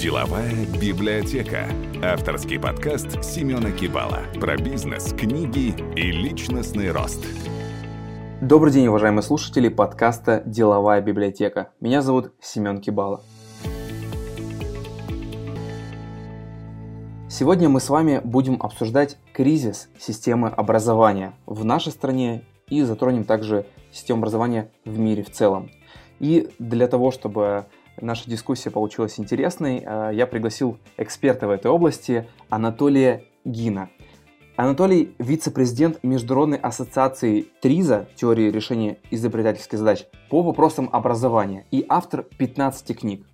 Деловая библиотека. Авторский подкаст Семена Кибала про бизнес, книги и личностный рост. Добрый день, уважаемые слушатели подкаста «Деловая библиотека». Меня зовут Семен Кибала. Сегодня мы с вами будем обсуждать кризис системы образования в нашей стране и затронем также систему образования в мире в целом. И для того, чтобы наша дискуссия получилась интересной, э, я пригласил эксперта в этой области Анатолия Гина. Анатолий – вице-президент Международной ассоциации ТРИЗа, теории решения изобретательских задач, по вопросам образования и автор 15 книг.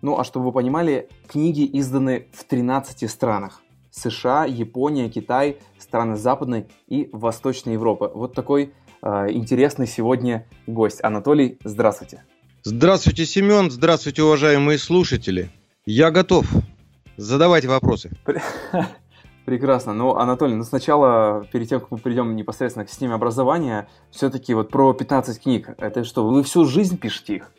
Ну а чтобы вы понимали, книги изданы в 13 странах. США, Япония, Китай, страны Западной и Восточной Европы. Вот такой э, интересный сегодня гость. Анатолий, здравствуйте. Здравствуйте, Семен. Здравствуйте, уважаемые слушатели. Я готов. Задавайте вопросы. Прекрасно. Ну, Анатолий, ну сначала, перед тем, как мы перейдем непосредственно к системе образования, все-таки вот про 15 книг. Это что, вы всю жизнь пишете их?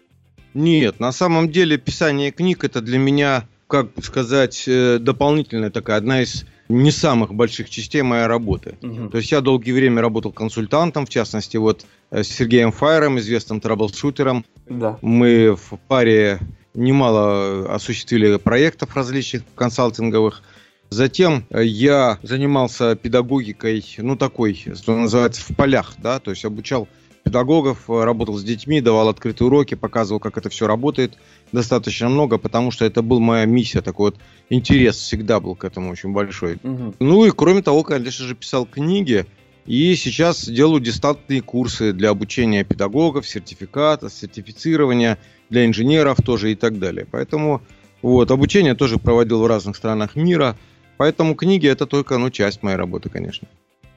Нет, на самом деле писание книг это для меня, как сказать, э, дополнительная такая, одна из не самых больших частей моей работы. Угу. То есть я долгое время работал консультантом, в частности, вот э, с Сергеем Файером, известным траблшутером. Да. Мы в паре немало осуществили проектов различных консалтинговых. Затем э, я занимался педагогикой, ну такой, что называется, в полях, да, то есть обучал педагогов, э, работал с детьми, давал открытые уроки, показывал, как это все работает достаточно много, потому что это была моя миссия, такой вот интерес всегда был к этому очень большой. Угу. Ну и кроме того, конечно же, писал книги, и сейчас делаю дистантные курсы для обучения педагогов, сертификата, сертифицирования для инженеров тоже и так далее. Поэтому вот, обучение тоже проводил в разных странах мира. Поэтому книги это только ну, часть моей работы, конечно.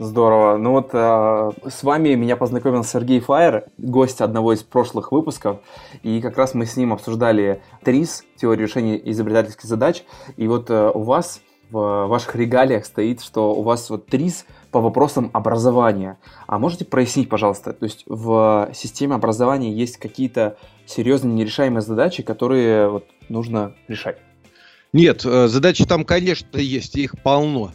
Здорово. Ну вот э, с вами меня познакомил Сергей Фаер, гость одного из прошлых выпусков, и как раз мы с ним обсуждали ТРИС, теорию решения изобретательских задач, и вот э, у вас в ваших регалиях стоит, что у вас вот ТРИС по вопросам образования. А можете прояснить, пожалуйста, то есть в системе образования есть какие-то серьезные нерешаемые задачи, которые вот нужно решать? Нет, э, задачи там, конечно, есть, их полно.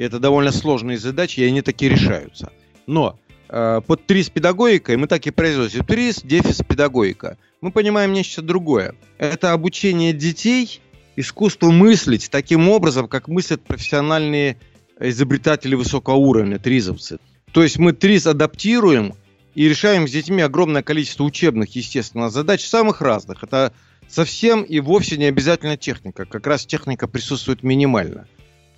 Это довольно сложные задачи, и они такие решаются. Но э, под ТРИС педагогикой мы так и произносим. ТРИС, дефис педагогика. Мы понимаем нечто другое. Это обучение детей искусству мыслить таким образом, как мыслят профессиональные изобретатели высокого уровня, тризовцы. То есть мы ТРИС адаптируем и решаем с детьми огромное количество учебных, естественно, задач самых разных. Это совсем и вовсе не обязательно техника. Как раз техника присутствует минимально.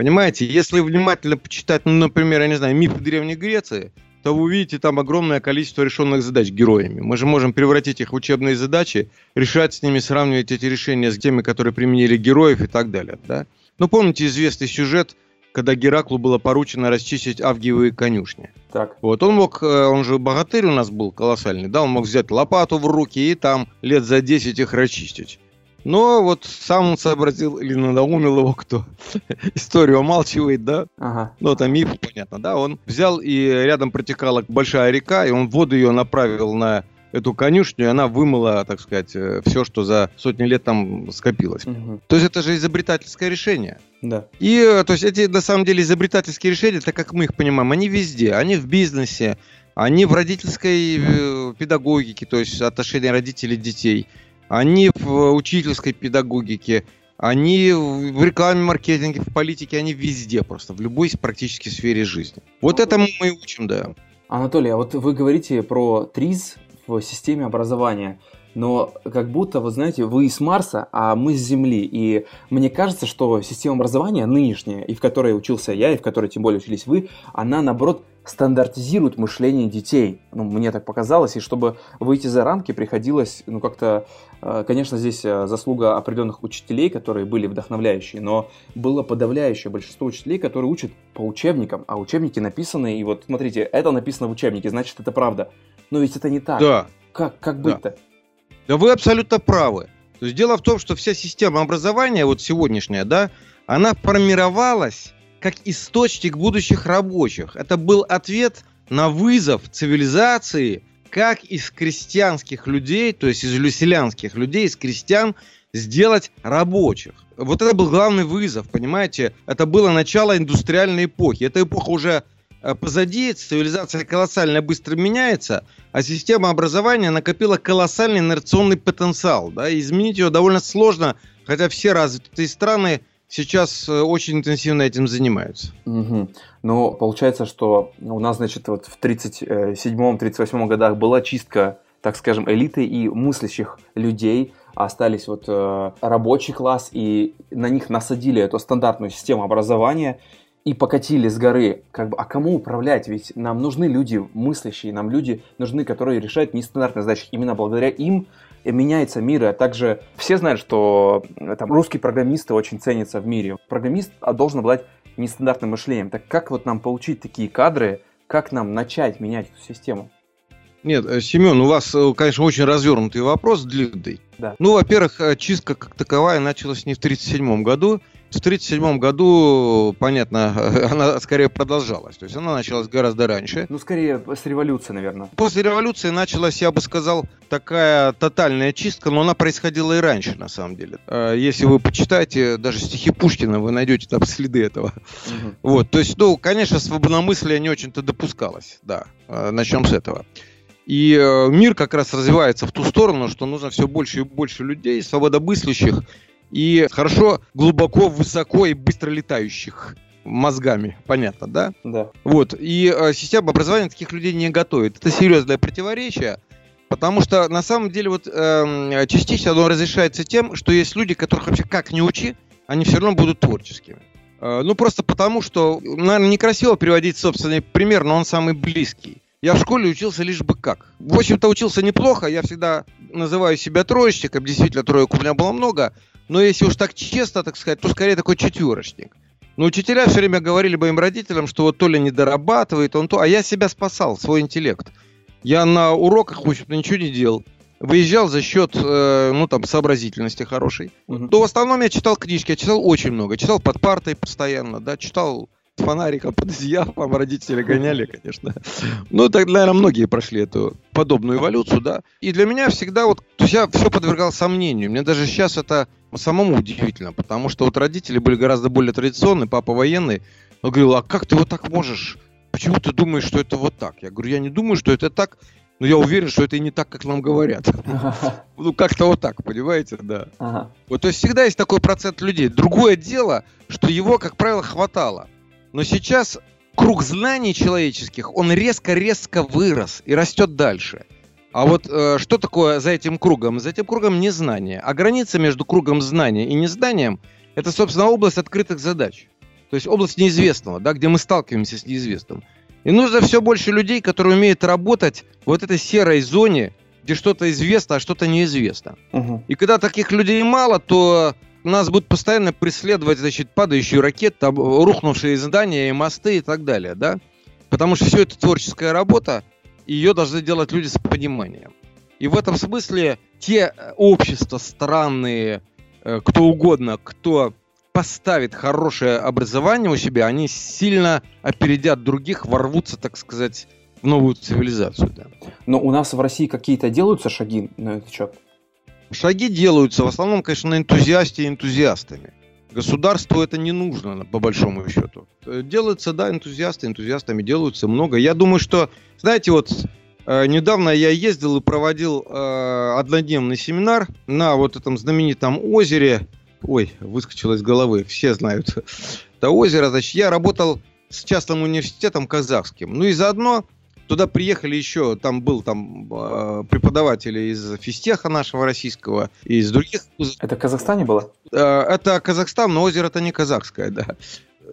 Понимаете, если внимательно почитать, ну, например, я не знаю, мифы Древней Греции, то вы увидите там огромное количество решенных задач героями. Мы же можем превратить их в учебные задачи, решать с ними, сравнивать эти решения с теми, которые применили героев и так далее. Да? Ну, помните известный сюжет, когда Гераклу было поручено расчистить авгиевые конюшни. Так. Вот он мог, э, он же богатырь у нас был колоссальный, да, он мог взять лопату в руки и там лет за 10 их расчистить. Но вот сам он сообразил или надоумил его кто. Историю умалчивает, да? Ага. Ну, это миф, понятно, да? Он взял и рядом протекала большая река, и он воду ее направил на эту конюшню, и она вымыла, так сказать, э, все, что за сотни лет там скопилось. Угу. То есть это же изобретательское решение. Да. И, э, то есть эти, на самом деле, изобретательские решения, так как мы их понимаем, они везде. Они в бизнесе, они в родительской э, педагогике, то есть отношения родителей детей они в учительской педагогике, они в рекламе, маркетинге, в политике, они везде просто, в любой практически сфере жизни. Вот это мы и учим, да. Анатолий, а вот вы говорите про ТРИЗ в системе образования но как будто, вы знаете, вы с Марса, а мы с Земли. И мне кажется, что система образования нынешняя, и в которой учился я, и в которой тем более учились вы, она, наоборот, стандартизирует мышление детей. Ну, мне так показалось, и чтобы выйти за рамки, приходилось, ну, как-то, конечно, здесь э, заслуга определенных учителей, которые были вдохновляющие, но было подавляющее большинство учителей, которые учат по учебникам, а учебники написаны, и вот, смотрите, это написано в учебнике, значит, это правда. Но ведь это не так. Да. Как, как быть-то? Да. Да вы абсолютно правы. То есть дело в том, что вся система образования, вот сегодняшняя, да, она формировалась как источник будущих рабочих. Это был ответ на вызов цивилизации, как из крестьянских людей, то есть из люселянских людей, из крестьян, сделать рабочих. Вот это был главный вызов, понимаете? Это было начало индустриальной эпохи. Эта эпоха уже э, позади, цивилизация колоссально быстро меняется, а система образования накопила колоссальный инерционный потенциал. Да? изменить ее довольно сложно, хотя все развитые страны сейчас э, очень интенсивно этим занимаются. Угу. Но получается, что у нас, значит, вот в 37-38 годах была чистка, так скажем, элиты и мыслящих людей, остались вот э, рабочий класс, и на них насадили эту стандартную систему образования и покатили с горы. Как бы, а кому управлять? Ведь нам нужны люди мыслящие, нам люди нужны, которые решают нестандартные задачи. Именно благодаря им меняется мир, а также все знают, что э, там русские программисты очень ценятся в мире. Программист а, должен обладать нестандартным мышлением. Так как вот нам получить такие кадры, как нам начать менять эту систему? Нет, э, Семен, у вас, э, конечно, очень развернутый вопрос, длинный. Да. Ну, во-первых, чистка как таковая началась не в 1937 году, в 1937 году, понятно, она скорее продолжалась. То есть она началась гораздо раньше. Ну, скорее с революции, наверное. После революции началась, я бы сказал, такая тотальная чистка, но она происходила и раньше, на самом деле. А, если вы почитаете даже стихи Пушкина, вы найдете там следы этого. Угу. Вот, то есть, ну, конечно, свободомыслие не очень-то допускалось. Да, а, начнем с этого. И э, мир как раз развивается в ту сторону, что нужно все больше и больше людей, свободомыслящих, и хорошо, глубоко, высоко и быстро летающих мозгами, понятно, да? Да. Вот, и э, система образования таких людей не готовит. Это серьезное противоречие, потому что на самом деле вот э, частично оно разрешается тем, что есть люди, которых вообще как не учи, они все равно будут творческими. Э, ну, просто потому, что, наверное, некрасиво приводить собственный пример, но он самый близкий. Я в школе учился лишь бы как. В общем-то, учился неплохо. Я всегда называю себя троечником. Действительно, троек у меня было много. Но если уж так честно, так сказать, то скорее такой четверочник. Но учителя все время говорили моим родителям, что вот то ли не дорабатывает, он то, а я себя спасал, свой интеллект. Я на уроках, в общем-то, ничего не делал. Выезжал за счет, э, ну, там, сообразительности хорошей. Угу. То в основном я читал книжки, я читал очень много. Читал под партой постоянно, да, читал фонариком под одеялом, родители гоняли, конечно. Ну, так, наверное, многие прошли эту подобную эволюцию, да. И для меня всегда вот, то есть я все подвергал сомнению. Мне даже сейчас это самому удивительно, потому что вот родители были гораздо более традиционные, папа военный. Он говорил, а как ты вот так можешь? Почему ты думаешь, что это вот так? Я говорю, я не думаю, что это так, но я уверен, что это и не так, как нам говорят. Ну, как-то вот так, понимаете, да. Вот, то есть всегда есть такой процент людей. Другое дело, что его, как правило, хватало. Но сейчас круг знаний человеческих, он резко-резко вырос и растет дальше. А вот э, что такое за этим кругом? За этим кругом незнание. А граница между кругом знания и незнанием – это, собственно, область открытых задач. То есть область неизвестного, да, где мы сталкиваемся с неизвестным. И нужно все больше людей, которые умеют работать в вот этой серой зоне, где что-то известно, а что-то неизвестно. Угу. И когда таких людей мало, то нас будут постоянно преследовать, значит, падающие ракеты, рухнувшие здания и мосты и так далее, да? Потому что все это творческая работа, ее должны делать люди с пониманием. И в этом смысле те э, общества странные, э, кто угодно, кто поставит хорошее образование у себя, они сильно опередят других, ворвутся, так сказать, в новую цивилизацию. Да. Но у нас в России какие-то делаются шаги на этот счет? Шаги делаются в основном, конечно, на энтузиасте и энтузиастами. Государству это не нужно, по большому счету. Делается, да, энтузиасты, энтузиастами делаются много. Я думаю, что, знаете, вот э, недавно я ездил и проводил э, однодневный семинар на вот этом знаменитом озере. Ой, выскочило из головы, все знают это озеро. Значит, я работал с частным университетом казахским. Ну и заодно Туда приехали еще, там был там э, преподаватели из физтеха нашего российского и из других. Это в Казахстане было? Э, это Казахстан, но озеро это не казахское, да.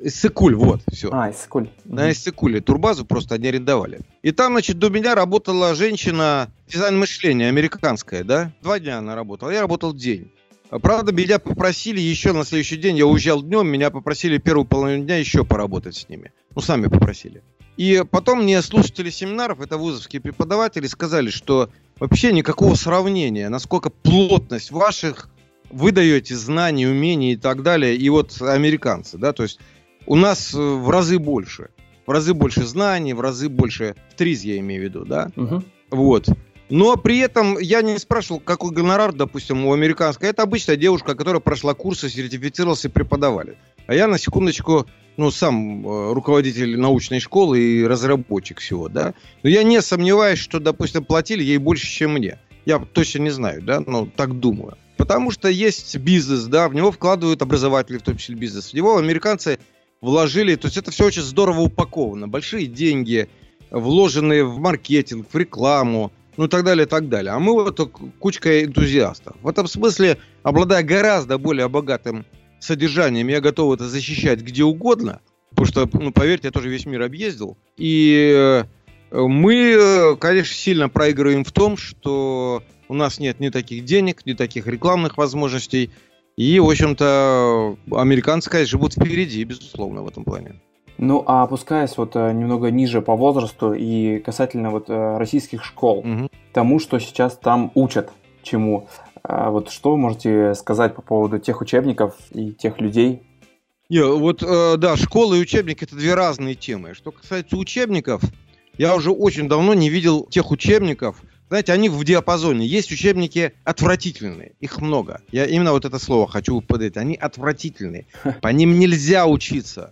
Иссыкуль, вот, все. А, Иссыкуль. На Иссыкуле. Турбазу просто они арендовали. И там, значит, до меня работала женщина, дизайн мышления, американская, да? Два дня она работала, я работал день. Правда, меня попросили еще на следующий день, я уезжал днем, меня попросили первую половину дня еще поработать с ними. Ну, сами попросили. И потом мне слушатели семинаров, это вузовские преподаватели, сказали, что вообще никакого сравнения, насколько плотность ваших вы даете знаний, умений и так далее, и вот американцы, да, то есть у нас э, в разы больше, в разы больше знаний, в разы больше, в триз я имею в виду, да, угу. вот. Но при этом я не спрашивал, какой гонорар, допустим, у американской. Это обычная девушка, которая прошла курсы, сертифицировалась и преподавали. А я, на секундочку, ну, сам э, руководитель научной школы и разработчик всего, да. Но я не сомневаюсь, что, допустим, платили ей больше, чем мне. Я точно не знаю, да, но так думаю. Потому что есть бизнес, да, в него вкладывают образователи, в том числе бизнес. В него американцы вложили, то есть это все очень здорово упаковано. Большие деньги, вложенные в маркетинг, в рекламу, ну и так далее, и так далее. А мы вот кучка энтузиастов. В этом смысле, обладая гораздо более богатым содержанием, я готов это защищать где угодно, потому что, ну, поверьте, я тоже весь мир объездил. И э, мы, конечно, сильно проигрываем в том, что у нас нет ни таких денег, ни таких рекламных возможностей. И, в общем-то, американцы, конечно, живут впереди, безусловно, в этом плане. Ну, а опускаясь вот э, немного ниже по возрасту и касательно вот э, российских школ, угу. тому, что сейчас там учат, чему, а вот что вы можете сказать по поводу тех учебников и тех людей? Не, вот, э, да, школа и учебник это две разные темы. Что касается учебников, я уже очень давно не видел тех учебников, знаете, они в диапазоне. Есть учебники отвратительные, их много. Я именно вот это слово хочу подать. Они отвратительные. По ним нельзя учиться.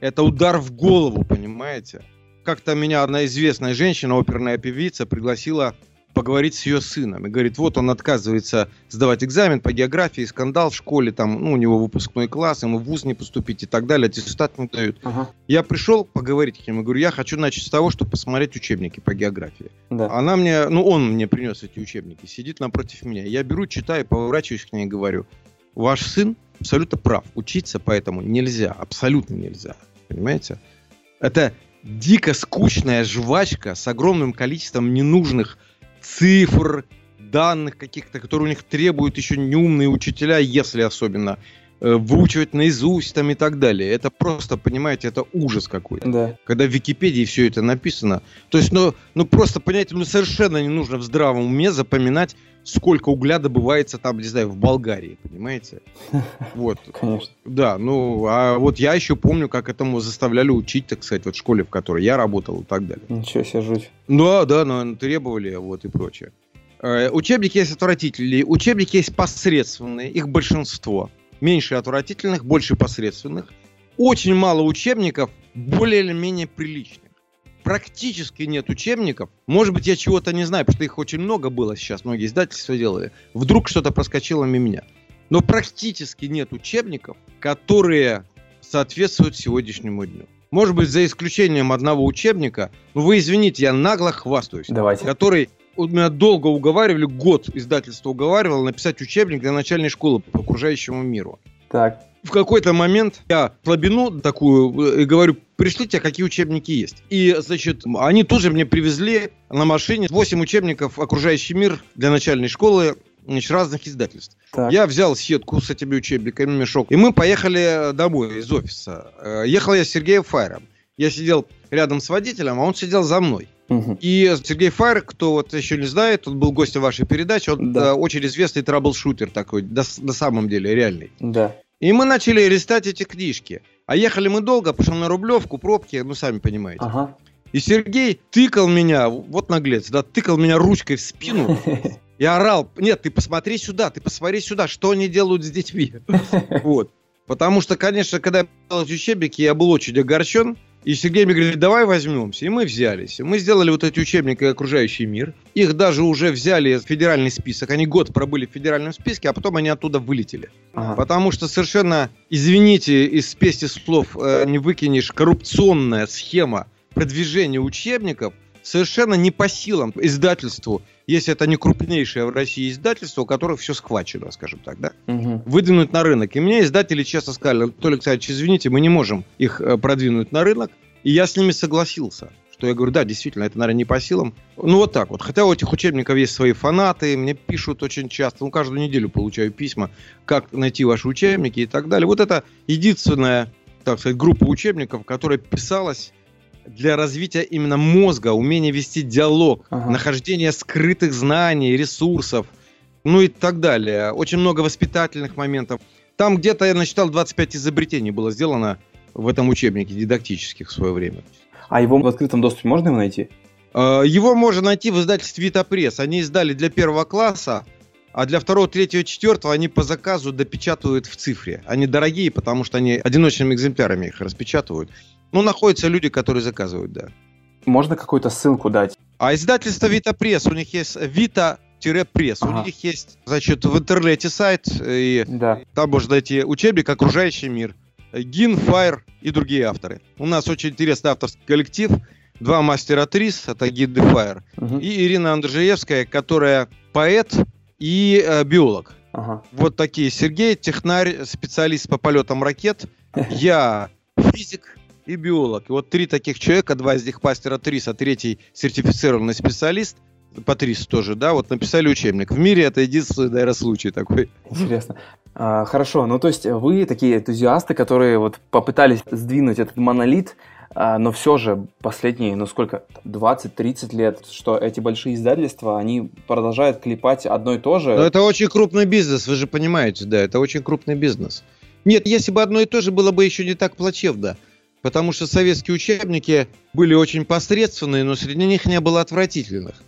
Это удар в голову, понимаете? Как-то меня одна известная женщина, оперная певица, пригласила поговорить с ее сыном. И говорит, вот он отказывается сдавать экзамен по географии, скандал в школе, там, ну, у него выпускной класс, ему в ВУЗ не поступить и так далее, аттестат не дают. Ага. Я пришел поговорить ним и говорю, я хочу начать с того, чтобы посмотреть учебники по географии. Да. Она мне, ну, он мне принес эти учебники, сидит напротив меня. Я беру, читаю, поворачиваюсь к ней и говорю, ваш сын абсолютно прав, учиться поэтому нельзя, абсолютно нельзя. Понимаете? Это дико скучная жвачка с огромным количеством ненужных цифр, данных каких-то, которые у них требуют еще неумные учителя, если особенно выучивать наизусть там и так далее. Это просто, понимаете, это ужас какой-то. Да. Когда в Википедии все это написано. То есть, ну, ну просто, понимаете, ну совершенно не нужно в здравом уме запоминать сколько угля добывается там, не знаю, в Болгарии, понимаете? Вот. Конечно. Да, ну, а вот я еще помню, как этому заставляли учить, так сказать, вот в школе, в которой я работал и так далее. Ничего себе, жуть. Ну, да, но требовали, вот, и прочее. Э, учебники есть отвратительные, учебники есть посредственные, их большинство. Меньше отвратительных, больше посредственных. Очень мало учебников, более или менее приличных практически нет учебников. Может быть, я чего-то не знаю, потому что их очень много было сейчас, многие издательства делали. Вдруг что-то проскочило мимо меня. Но практически нет учебников, которые соответствуют сегодняшнему дню. Может быть, за исключением одного учебника, ну вы извините, я нагло хвастаюсь, Давайте. который меня долго уговаривали, год издательство уговаривало написать учебник для начальной школы по окружающему миру. Так. В какой-то момент я слабину такую э, и говорю, пришлите, какие учебники есть. И, значит, они тоже мне привезли на машине 8 учебников «Окружающий мир» для начальной школы значит, разных издательств. Так. Я взял сетку с этими учебниками, мешок, и мы поехали домой из офиса. Э, ехал я с Сергеем Файером. Я сидел рядом с водителем, а он сидел за мной. Угу. И Сергей Файер, кто вот еще не знает, он был гостем вашей передачи, он да. очень известный траблшутер такой, на самом деле, реальный. Да. И мы начали листать эти книжки. А ехали мы долго, пошел на Рублевку, пробки, ну, сами понимаете. Ага. И Сергей тыкал меня, вот наглец, да, тыкал меня ручкой в спину и орал, нет, ты посмотри сюда, ты посмотри сюда, что они делают с детьми. Вот. Потому что, конечно, когда я писал учебники, я был очень огорчен. И Сергей мне говорит, давай возьмемся. И мы взялись. Мы сделали вот эти учебники «Окружающий мир». Их даже уже взяли в федеральный список. Они год пробыли в федеральном списке, а потом они оттуда вылетели. Ага. Потому что совершенно, извините, из спеси слов э, не выкинешь, коррупционная схема продвижения учебников совершенно не по силам издательству если это не крупнейшее в России издательство, у которых все схвачено, скажем так, да, угу. выдвинуть на рынок. И мне издатели честно сказали, Анатолий Александрович, извините, мы не можем их э, продвинуть на рынок. И я с ними согласился. Что я говорю, да, действительно, это, наверное, не по силам. Ну, вот так вот. Хотя у этих учебников есть свои фанаты, мне пишут очень часто, ну, каждую неделю получаю письма, как найти ваши учебники и так далее. Вот это единственная, так сказать, группа учебников, которая писалась для развития именно мозга, умения вести диалог, ага. нахождение скрытых знаний, ресурсов, ну и так далее. Очень много воспитательных моментов. Там где-то я насчитал 25 изобретений было сделано в этом учебнике дидактических в свое время. А его в открытом доступе можно его найти? Э, его можно найти в издательстве Витапресс. Они издали для первого класса, а для второго, третьего, четвертого они по заказу допечатывают в цифре. Они дорогие, потому что они одиночными экземплярами их распечатывают. Ну, находятся люди, которые заказывают, да. Можно какую-то ссылку дать? А издательство Витапресс, у них есть Вита пресс. Ага. У них есть, значит, в интернете сайт, и да. там можно найти учебник «Окружающий мир», Гин, Файр и другие авторы. У нас очень интересный авторский коллектив. Два мастера Трис, это Гид де Файр, угу. и Ирина Андржеевская, которая поэт и э, биолог. Ага. Вот такие. Сергей, технарь, специалист по полетам ракет. Я физик и биолог. И вот три таких человека, два из них мастера Трис, а третий сертифицированный специалист – Патрис тоже, да, вот написали учебник. В мире это единственный, наверное, случай такой. Интересно. А, хорошо, ну то есть вы такие энтузиасты, которые вот попытались сдвинуть этот монолит, а, но все же последние, ну сколько, 20-30 лет, что эти большие издательства, они продолжают клепать одно и то же. Но это очень крупный бизнес, вы же понимаете, да, это очень крупный бизнес. Нет, если бы одно и то же было бы еще не так плачевно. Потому что советские учебники были очень посредственные, но среди них не было отвратительных.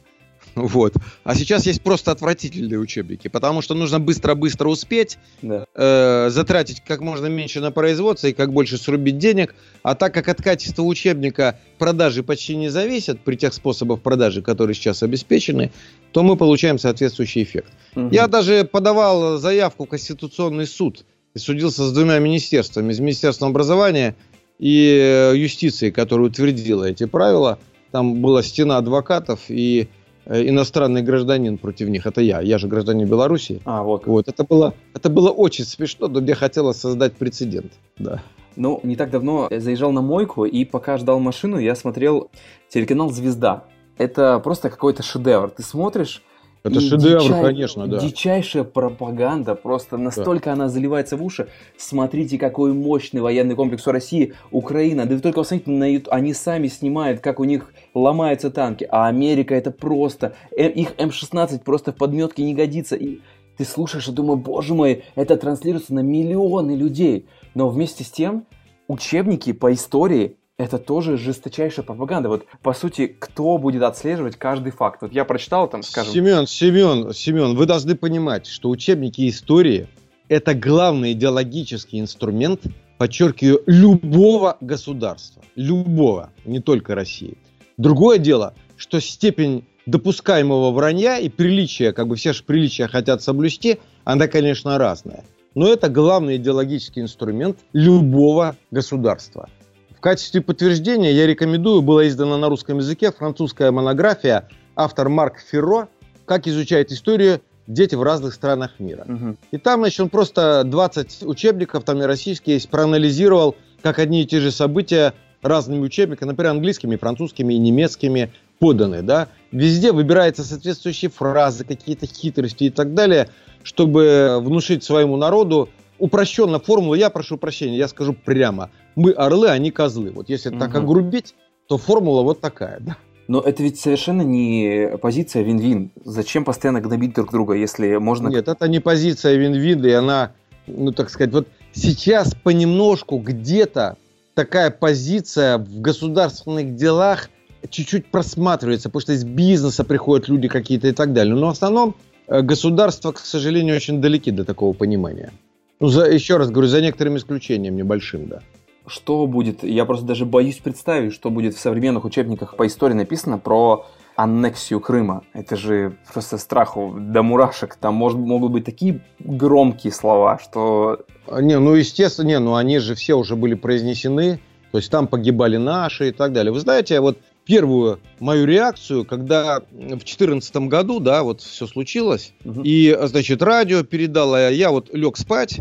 Вот. А сейчас есть просто отвратительные учебники, потому что нужно быстро-быстро успеть, да. э, затратить как можно меньше на производство и как больше срубить денег. А так как от качества учебника продажи почти не зависят при тех способах продажи, которые сейчас обеспечены, то мы получаем соответствующий эффект. Угу. Я даже подавал заявку в Конституционный суд и судился с двумя министерствами, с Министерством образования и э, юстиции, которое утвердило эти правила. Там была стена адвокатов и Э, иностранный гражданин против них. Это я. Я же гражданин Беларуси. А, вот. вот. Это, было, это было очень смешно, но мне хотелось создать прецедент. Да. Ну, не так давно я заезжал на мойку, и пока ждал машину, я смотрел телеканал «Звезда». Это просто какой-то шедевр. Ты смотришь, это и шедевр, дичай... конечно, да. Дичайшая пропаганда, просто настолько да. она заливается в уши. Смотрите, какой мощный военный комплекс у России, Украина. Да вы только посмотрите на YouTube, они сами снимают, как у них ломаются танки. А Америка это просто, э, их М16 просто в подметке не годится. И ты слушаешь и думаешь, боже мой, это транслируется на миллионы людей. Но вместе с тем, учебники по истории это тоже жесточайшая пропаганда. Вот, по сути, кто будет отслеживать каждый факт? Вот я прочитал там, скажем... Семен, Семен, Семен, вы должны понимать, что учебники истории – это главный идеологический инструмент, подчеркиваю, любого государства. Любого, не только России. Другое дело, что степень допускаемого вранья и приличия, как бы все же приличия хотят соблюсти, она, конечно, разная. Но это главный идеологический инструмент любого государства – в качестве подтверждения я рекомендую, была издана на русском языке французская монография автор Марк Ферро «Как изучает историю дети в разных странах мира». Угу. И там, значит, он просто 20 учебников, там и российские есть, проанализировал, как одни и те же события разными учебниками, например, английскими, французскими и немецкими поданы, да. Везде выбираются соответствующие фразы, какие-то хитрости и так далее, чтобы внушить своему народу упрощенно формулу, я прошу прощения, я скажу прямо. Мы орлы, они козлы. Вот если угу. так огрубить, то формула вот такая, да. Но это ведь совершенно не позиция вин-вин. Зачем постоянно гнобить друг друга, если можно... Нет, это не позиция вин-вин, и она, ну так сказать, вот сейчас понемножку где-то такая позиция в государственных делах чуть-чуть просматривается, потому что из бизнеса приходят люди какие-то и так далее. Но в основном э, государства, к сожалению, очень далеки до такого понимания. Ну, за, еще раз говорю, за некоторым исключением небольшим, да. Что будет, я просто даже боюсь представить, что будет в современных учебниках по истории написано про аннексию Крыма. Это же просто страху до мурашек. Там может, могут быть такие громкие слова, что... Не, ну естественно, не, ну они же все уже были произнесены. То есть там погибали наши и так далее. Вы знаете, вот первую мою реакцию, когда в 2014 году, да, вот все случилось, угу. и, значит, радио передало, а я вот лег спать,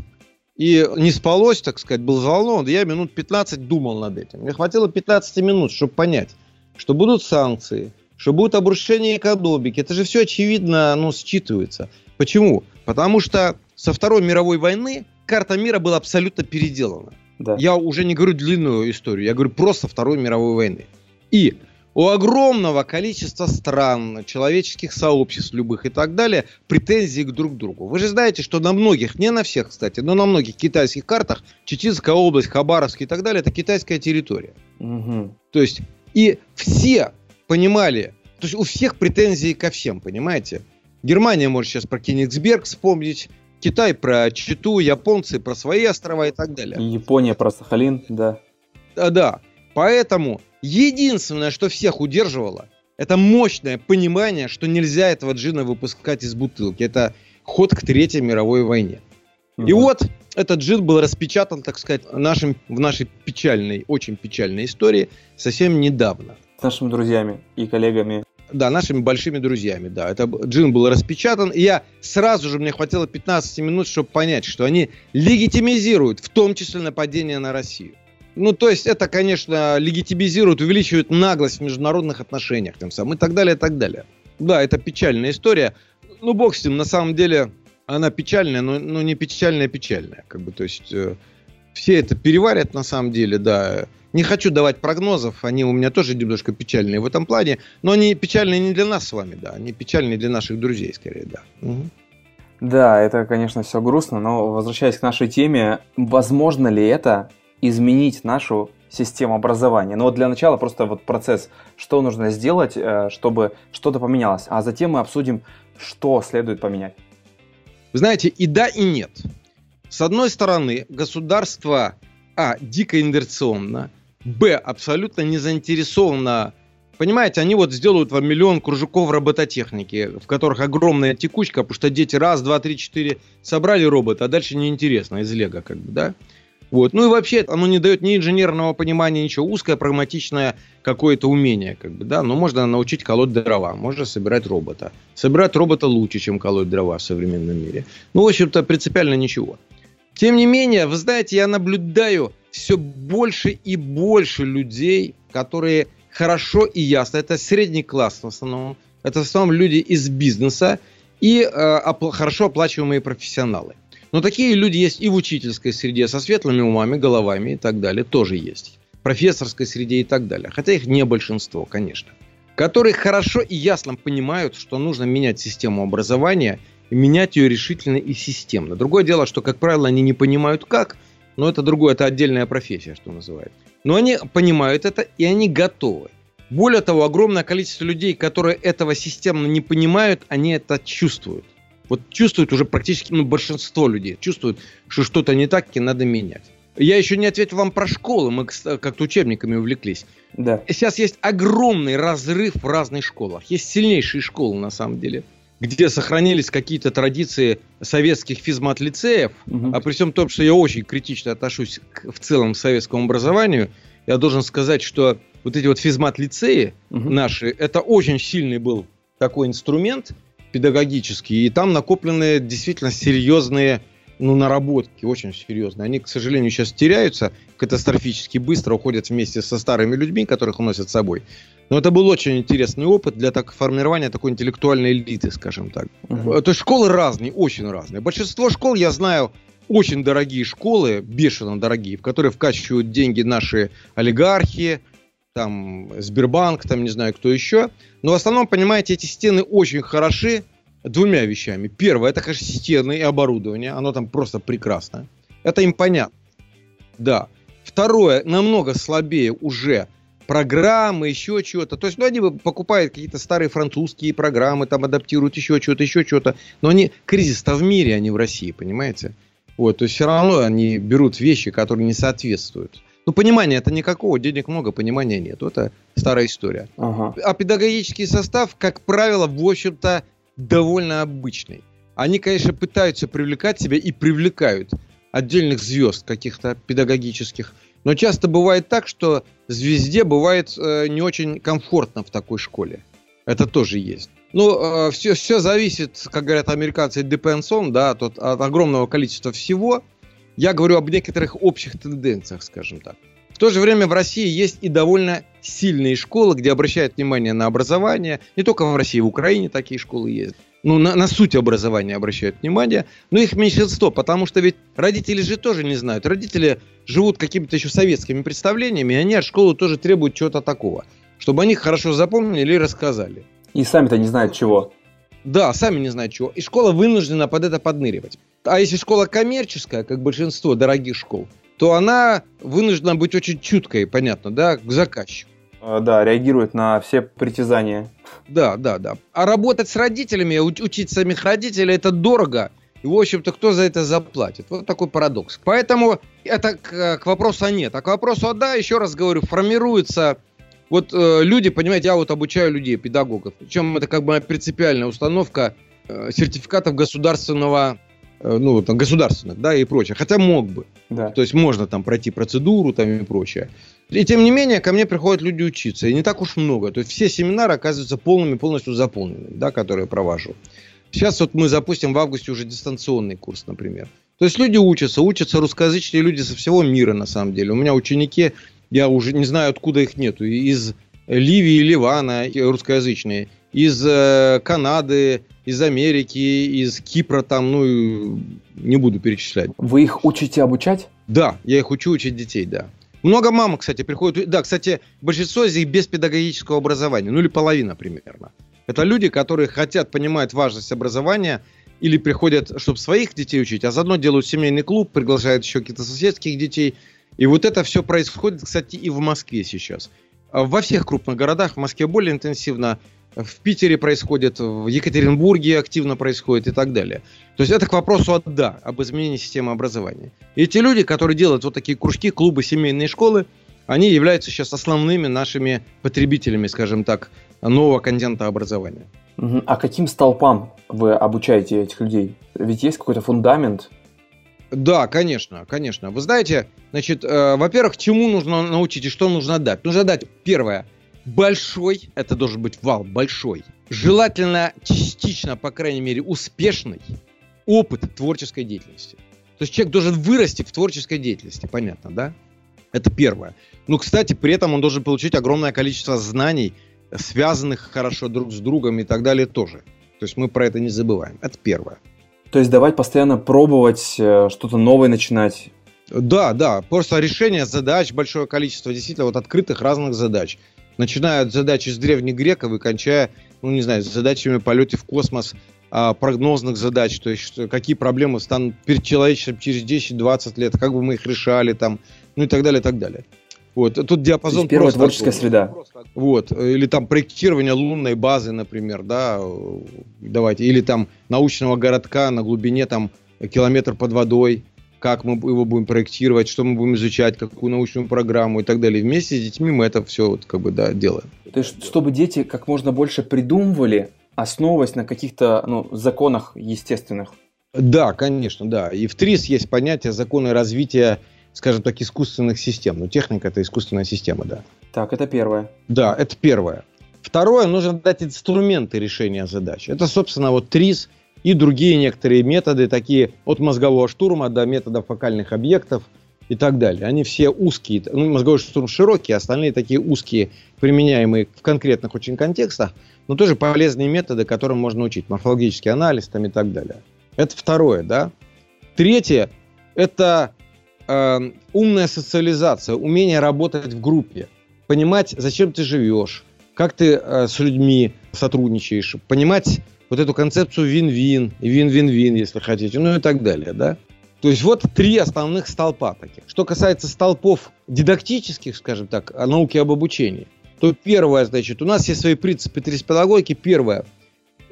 и не спалось, так сказать, был взволнован, я минут 15 думал над этим. Мне хватило 15 минут, чтобы понять, что будут санкции, что будет обрушение экономики. Это же все очевидно, ну, считывается. Почему? Потому что со Второй мировой войны карта мира была абсолютно переделана. Да. Я уже не говорю длинную историю, я говорю просто Второй мировой войны. И у огромного количества стран, человеческих сообществ любых и так далее претензии к друг другу. Вы же знаете, что на многих, не на всех, кстати, но на многих китайских картах Чеченская область, Хабаровск и так далее, это китайская территория. Угу. То есть и все понимали, то есть у всех претензии ко всем, понимаете? Германия может сейчас про Кенигсберг вспомнить, Китай про Читу, японцы про свои острова и так далее. Япония про Сахалин, да. Да, да. Поэтому единственное, что всех удерживало, это мощное понимание, что нельзя этого джина выпускать из бутылки. Это ход к Третьей мировой войне. Угу. И вот этот джин был распечатан, так сказать, нашим, в нашей печальной, очень печальной истории совсем недавно. С нашими друзьями и коллегами да, нашими большими друзьями, да. Это джин был распечатан, и я сразу же, мне хватило 15 минут, чтобы понять, что они легитимизируют, в том числе нападение на Россию. Ну, то есть это, конечно, легитимизирует, увеличивает наглость в международных отношениях, тем самым, и так далее, и так далее. Да, это печальная история. Ну, бог с ним, на самом деле, она печальная, но, но не печальная-печальная. Как бы, то есть, э, все это переварят, на самом деле, да. Не хочу давать прогнозов, они у меня тоже немножко печальные в этом плане, но они печальные не для нас с вами, да, они печальные для наших друзей, скорее, да. Угу. Да, это, конечно, все грустно, но возвращаясь к нашей теме, возможно ли это изменить нашу систему образования? Но вот для начала просто вот процесс, что нужно сделать, э, чтобы что-то поменялось, а затем мы обсудим, что следует поменять. Вы знаете, и да, и нет. С одной стороны, государство, а, дико инерционно, Б, абсолютно не заинтересована Понимаете, они вот сделают вам миллион кружков робототехники, в которых огромная текучка, потому что дети раз, два, три, четыре собрали робота, а дальше неинтересно из лего, как бы, да? Вот. Ну и вообще оно не дает ни инженерного понимания, ничего. Узкое, прагматичное какое-то умение, как бы, да. Но можно научить колоть дрова, можно собирать робота. Собирать робота лучше, чем колоть дрова в современном мире. Ну, в общем-то, принципиально ничего. Тем не менее, вы знаете, я наблюдаю все больше и больше людей, которые хорошо и ясно, это средний класс в основном, это в основном люди из бизнеса и э, оп- хорошо оплачиваемые профессионалы. Но такие люди есть и в учительской среде, со светлыми умами, головами и так далее, тоже есть. В профессорской среде и так далее. Хотя их не большинство, конечно. Которые хорошо и ясно понимают, что нужно менять систему образования и менять ее решительно и системно. Другое дело, что, как правило, они не понимают как, но это другое, это отдельная профессия, что называется. Но они понимают это и они готовы. Более того, огромное количество людей, которые этого системно не понимают, они это чувствуют. Вот чувствуют уже практически ну, большинство людей, чувствуют, что что-то не так и надо менять. Я еще не ответил вам про школы, мы как-то учебниками увлеклись. Да. Сейчас есть огромный разрыв в разных школах. Есть сильнейшие школы, на самом деле, где сохранились какие-то традиции советских физмат-лицеев, угу. а при всем том, что я очень критично отношусь к, в целом к советскому образованию, я должен сказать, что вот эти вот физмат-лицеи угу. наши, это очень сильный был такой инструмент, педагогические, и там накоплены действительно серьезные ну, наработки, очень серьезные. Они, к сожалению, сейчас теряются катастрофически быстро, уходят вместе со старыми людьми, которых уносят с собой. Но это был очень интересный опыт для так, формирования такой интеллектуальной элиты, скажем так. Угу. То есть школы разные, очень разные. Большинство школ, я знаю, очень дорогие школы, бешено дорогие, в которые вкачивают деньги наши олигархи, там Сбербанк, там не знаю кто еще. Но в основном, понимаете, эти стены очень хороши двумя вещами. Первое, это, конечно, стены и оборудование. Оно там просто прекрасно. Это им понятно. Да. Второе, намного слабее уже программы, еще чего-то. То есть, ну, они покупают какие-то старые французские программы, там адаптируют еще что-то, еще что-то. Но они, кризис-то в мире, а не в России, понимаете? Вот, то есть все равно они берут вещи, которые не соответствуют. Ну, понимания это никакого, денег много, понимания нет. Это старая история. Ага. А педагогический состав, как правило, в общем-то, довольно обычный. Они, конечно, пытаются привлекать себя и привлекают отдельных звезд каких-то педагогических. Но часто бывает так, что звезде бывает э, не очень комфортно в такой школе. Это тоже есть. Ну, э, все, все зависит, как говорят американцы, depends on, да, от, от огромного количества всего. Я говорю об некоторых общих тенденциях, скажем так. В то же время в России есть и довольно сильные школы, где обращают внимание на образование. Не только в России, в Украине такие школы есть. Ну, на, на суть образования обращают внимание. Но их меньшинство, потому что ведь родители же тоже не знают. Родители живут какими-то еще советскими представлениями, и они от школы тоже требуют чего-то такого. Чтобы они хорошо запомнили и рассказали. И сами-то не знают чего. Да, сами не знают чего. И школа вынуждена под это подныривать. А если школа коммерческая, как большинство дорогих школ, то она вынуждена быть очень чуткой, понятно, да, к заказчику. Э, да, реагирует на все притязания. Да, да, да. А работать с родителями, учить самих родителей, это дорого. И, в общем-то, кто за это заплатит? Вот такой парадокс. Поэтому это к, к вопросу о нет. А к вопросу о да, еще раз говорю, формируется... Вот э, люди, понимаете, я вот обучаю людей, педагогов. Причем это как бы принципиальная установка э, сертификатов государственного ну, там, государственных, да, и прочее. Хотя мог бы. Да. То есть можно там пройти процедуру там и прочее. И тем не менее, ко мне приходят люди учиться, и не так уж много. То есть все семинары оказываются полными, полностью заполненными, да, которые я провожу. Сейчас вот мы запустим в августе уже дистанционный курс, например. То есть люди учатся, учатся русскоязычные люди со всего мира, на самом деле. У меня ученики, я уже не знаю, откуда их нету, из Ливии, Ливана, русскоязычные, из э, Канады, из Америки, из Кипра там, ну, не буду перечислять. Вы их учите обучать? Да, я их учу учить детей, да. Много мамок, кстати, приходят. Да, кстати, большинство из них без педагогического образования, ну или половина примерно. Это люди, которые хотят, понимают важность образования, или приходят, чтобы своих детей учить, а заодно делают семейный клуб, приглашают еще каких-то соседских детей. И вот это все происходит, кстати, и в Москве сейчас. Во всех крупных городах, в Москве более интенсивно, в Питере происходит, в Екатеринбурге активно происходит и так далее. То есть это к вопросу от «да», об изменении системы образования. И эти люди, которые делают вот такие кружки, клубы, семейные школы, они являются сейчас основными нашими потребителями, скажем так, нового контента образования. А каким столпам вы обучаете этих людей? Ведь есть какой-то фундамент, да, конечно, конечно. Вы знаете, значит, э, во-первых, чему нужно научить и что нужно дать? Нужно дать, первое, большой, это должен быть вал большой, желательно частично, по крайней мере, успешный опыт творческой деятельности. То есть человек должен вырасти в творческой деятельности, понятно, да? Это первое. Ну, кстати, при этом он должен получить огромное количество знаний, связанных хорошо друг с другом и так далее тоже. То есть мы про это не забываем. Это первое. То есть давать постоянно пробовать, э, что-то новое начинать. Да, да, просто решение задач, большое количество действительно вот открытых разных задач начиная от задач из древних греков и кончая, ну, не знаю, задачами полете в космос, а, прогнозных задач, то есть какие проблемы станут перед человечеством через 10-20 лет, как бы мы их решали там, ну и так далее, и так далее. Вот. Тут диапазон первая просто... творческая среда. Вот. Или там проектирование лунной базы, например, да, давайте. Или там научного городка на глубине там километр под водой как мы его будем проектировать, что мы будем изучать, какую научную программу и так далее. Вместе с детьми мы это все вот как бы да делаем. То есть, чтобы дети как можно больше придумывали, основываясь на каких-то ну, законах естественных. Да, конечно, да. И в ТРИС есть понятие законы развития, скажем так, искусственных систем. Ну, техника это искусственная система, да. Так, это первое. Да, это первое. Второе, нужно дать инструменты решения задач. Это, собственно, вот ТРИС – и другие некоторые методы, такие от мозгового штурма до методов фокальных объектов и так далее. Они все узкие, ну, мозговой штурм широкий, остальные такие узкие, применяемые в конкретных очень контекстах, но тоже полезные методы, которым можно учить, морфологический анализ там и так далее. Это второе, да. Третье – это э, умная социализация, умение работать в группе, понимать, зачем ты живешь, как ты э, с людьми сотрудничаешь, понимать вот эту концепцию вин-вин, вин-вин-вин, если хотите, ну и так далее, да. То есть вот три основных столпа таких. Что касается столпов дидактических, скажем так, о науке об обучении, то первое, значит, у нас есть свои принципы педагогики. Первое,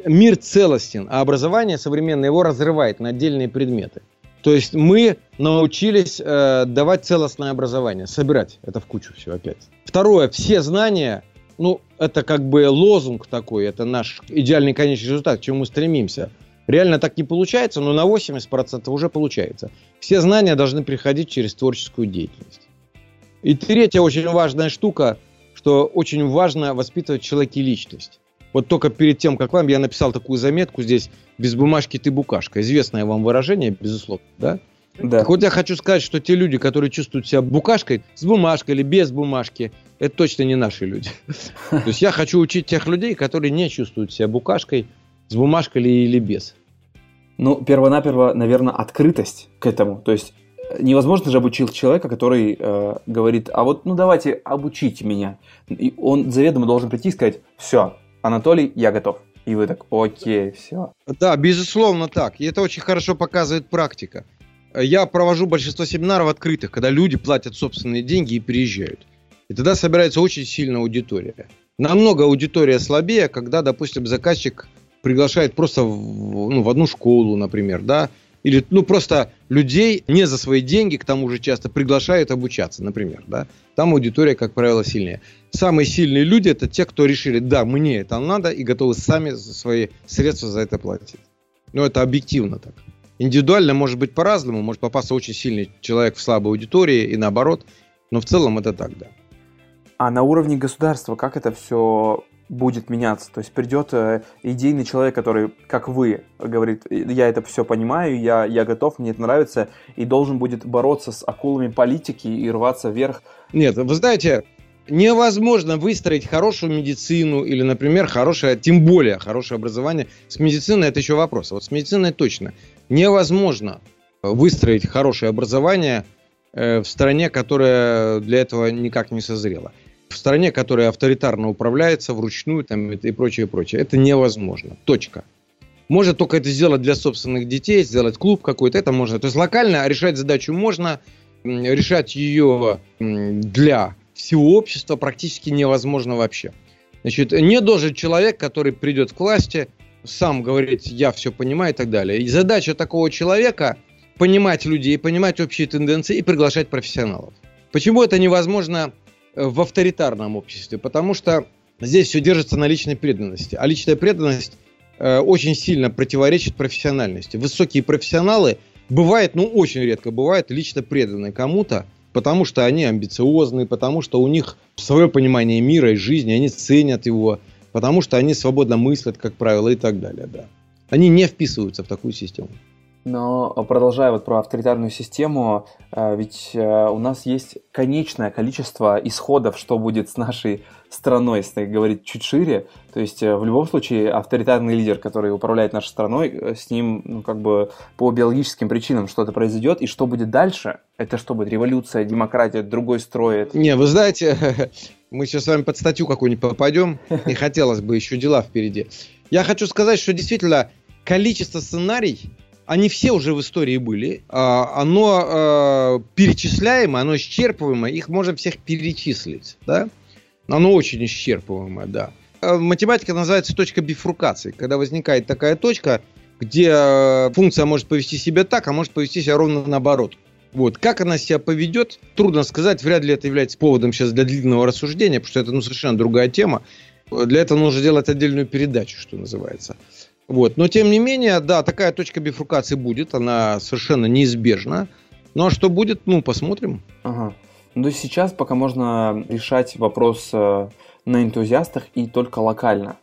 мир целостен, а образование современное его разрывает на отдельные предметы. То есть мы научились э, давать целостное образование, собирать это в кучу все опять. Второе, все знания ну, это как бы лозунг такой, это наш идеальный конечный результат, к чему мы стремимся. Реально так не получается, но на 80% уже получается. Все знания должны приходить через творческую деятельность. И третья очень важная штука, что очень важно воспитывать человеке личность. Вот только перед тем, как вам, я написал такую заметку здесь, без бумажки ты букашка. Известное вам выражение, безусловно, да? Да. Так вот я хочу сказать, что те люди, которые чувствуют себя букашкой, с бумажкой или без бумажки, это точно не наши люди. То есть я хочу учить тех людей, которые не чувствуют себя букашкой, с бумажкой или без. Ну, первонаперво, наверное, открытость к этому. То есть невозможно же обучить человека, который э, говорит, а вот, ну давайте, обучите меня. И он заведомо должен прийти и сказать, все, Анатолий, я готов. И вы так, окей, все. Да, безусловно так. И это очень хорошо показывает практика. Я провожу большинство семинаров открытых, когда люди платят собственные деньги и приезжают. И тогда собирается очень сильная аудитория. Намного аудитория слабее, когда, допустим, заказчик приглашает просто в, ну, в одну школу, например, да, или ну просто людей не за свои деньги, к тому же часто приглашают обучаться, например, да. Там аудитория, как правило, сильнее. Самые сильные люди это те, кто решили, да, мне это надо и готовы сами свои средства за это платить. Но это объективно так. Индивидуально может быть по-разному, может попасться очень сильный человек в слабой аудитории и наоборот, но в целом это так, да. А на уровне государства как это все будет меняться. То есть придет э, идейный человек, который, как вы, говорит, я это все понимаю, я, я готов, мне это нравится, и должен будет бороться с акулами политики и рваться вверх. Нет, вы знаете, невозможно выстроить хорошую медицину или, например, хорошее, тем более хорошее образование. С медициной это еще вопрос. Вот с медициной точно. Невозможно выстроить хорошее образование э, в стране, которая для этого никак не созрела в стране, которая авторитарно управляется вручную там, и прочее, прочее. Это невозможно. Точка. Может только это сделать для собственных детей, сделать клуб какой-то, это можно. То есть локально решать задачу можно, решать ее для всего общества практически невозможно вообще. Значит, не должен человек, который придет к власти, сам говорить, я все понимаю и так далее. И задача такого человека понимать людей, понимать общие тенденции и приглашать профессионалов. Почему это невозможно в авторитарном обществе, потому что здесь все держится на личной преданности. А личная преданность э, очень сильно противоречит профессиональности. Высокие профессионалы бывает, ну очень редко бывает, лично преданы кому-то, потому что они амбициозны, потому что у них свое понимание мира и жизни, они ценят его, потому что они свободно мыслят, как правило, и так далее. Да. Они не вписываются в такую систему. Но продолжая вот про авторитарную систему, э, ведь э, у нас есть конечное количество исходов, что будет с нашей страной, если говорить чуть шире. То есть э, в любом случае авторитарный лидер, который управляет нашей страной, с ним ну, как бы по биологическим причинам что-то произойдет, и что будет дальше? Это что будет? Революция, демократия, другой строй? Не, вы знаете, мы сейчас с вами под статью какую-нибудь попадем, и хотелось бы еще дела впереди. Я хочу сказать, что действительно количество сценарий они все уже в истории были. А, оно а, перечисляемо, оно исчерпываемо, их можно всех перечислить, да? Оно очень исчерпываемое, да. А, математика называется точка бифрукации, когда возникает такая точка, где функция может повести себя так, а может повести себя ровно наоборот. Вот. Как она себя поведет, трудно сказать. Вряд ли это является поводом сейчас для длинного рассуждения, потому что это ну, совершенно другая тема. Для этого нужно делать отдельную передачу, что называется. Вот. Но тем не менее, да, такая точка бифрукации будет, она совершенно неизбежна. Ну а что будет, ну, посмотрим. Ага. Ну, сейчас пока можно решать вопрос э, на энтузиастах и только локально.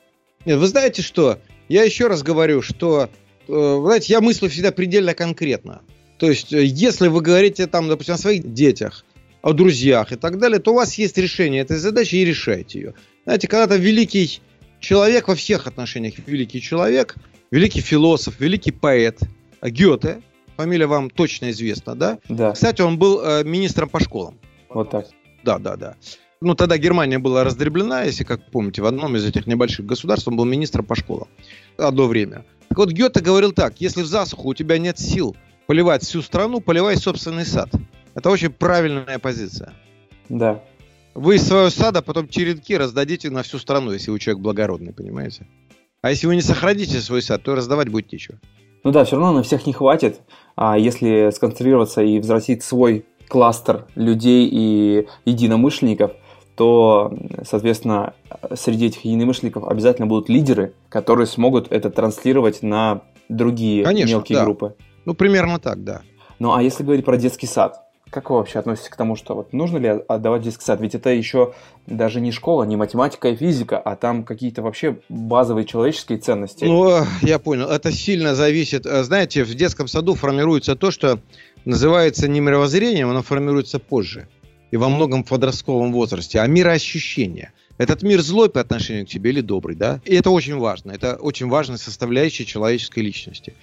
Нет, вы знаете что? Я еще раз говорю, что, э, знаете, я мыслю всегда предельно конкретно. То есть, э, если вы говорите там, допустим, о своих детях, о друзьях и так далее, то у вас есть решение этой задачи и решайте ее. Знаете, когда-то великий человек во всех отношениях великий человек, великий философ, великий поэт Гёте, фамилия вам точно известна, да? Да. Кстати, он был э, министром по школам. Вот так. Да, да, да. Ну, тогда Германия была раздроблена, если как помните, в одном из этих небольших государств он был министром по школам одно время. Так вот, Гёте говорил так, если в засуху у тебя нет сил поливать всю страну, поливай собственный сад. Это очень правильная позиция. Да. Вы из своего сада потом черенки раздадите на всю страну, если вы человек благородный, понимаете? А если вы не сохраните свой сад, то раздавать будет нечего. Ну да, все равно на всех не хватит. А если сконцентрироваться и взрастить свой кластер людей и единомышленников, то, соответственно, среди этих единомышленников обязательно будут лидеры, которые смогут это транслировать на другие Конечно, мелкие да. группы. Ну, примерно так, да. Ну, а если говорить про детский сад, как вы вообще относитесь к тому, что вот нужно ли отдавать детский сад? Ведь это еще даже не школа, не математика и физика, а там какие-то вообще базовые человеческие ценности. Ну, я понял. Это сильно зависит. Э, знаете, в детском саду формируется то, что называется не мировоззрением, оно формируется позже. И во многом в подростковом возрасте. А мироощущение. Этот мир злой по отношению к тебе или добрый, да? И это очень важно. Это очень важная составляющая человеческой личности.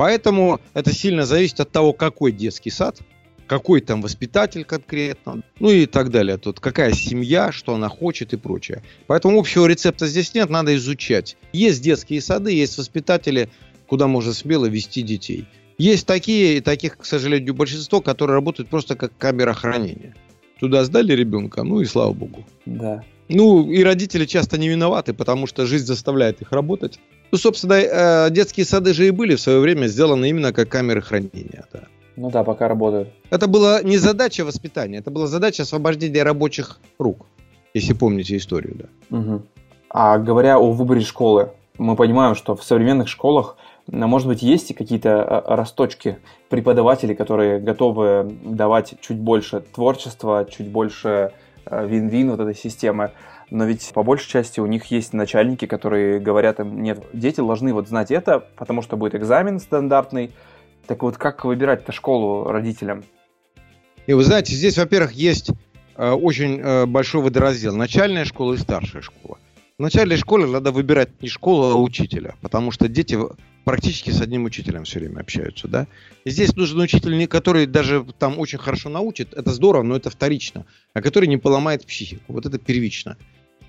Поэтому это сильно зависит от того, какой детский сад – какой там воспитатель конкретно, ну и так далее. Тут какая семья, что она хочет и прочее. Поэтому общего рецепта здесь нет, надо изучать. Есть детские сады, есть воспитатели, куда можно смело вести детей. Есть такие, и таких, к сожалению, большинство, которые работают просто как камера хранения. Туда сдали ребенка, ну и слава богу. Да. Ну, и родители часто не виноваты, потому что жизнь заставляет их работать. Ну, собственно, э, детские сады же и были в свое время сделаны именно как камеры хранения. Да. Ну да, пока работают. Это была не задача воспитания, это была задача освобождения рабочих рук, если помните историю, да. Угу. А говоря о выборе школы, мы понимаем, что в современных школах, может быть, есть и какие-то а, расточки преподавателей, которые готовы давать чуть больше творчества, чуть больше вин-вин вот этой системы. Но ведь по большей части у них есть начальники, которые говорят им, нет, дети должны вот знать это, потому что будет экзамен стандартный. Так вот, как выбирать-то школу родителям? И вы знаете, здесь, во-первых, есть э, очень э, большой водораздел. Начальная школа и старшая школа. В начальной школе надо выбирать не школу, а учителя, потому что дети практически с одним учителем все время общаются, да. И здесь нужен учитель, который даже там очень хорошо научит, это здорово, но это вторично, а который не поломает психику, вот это первично.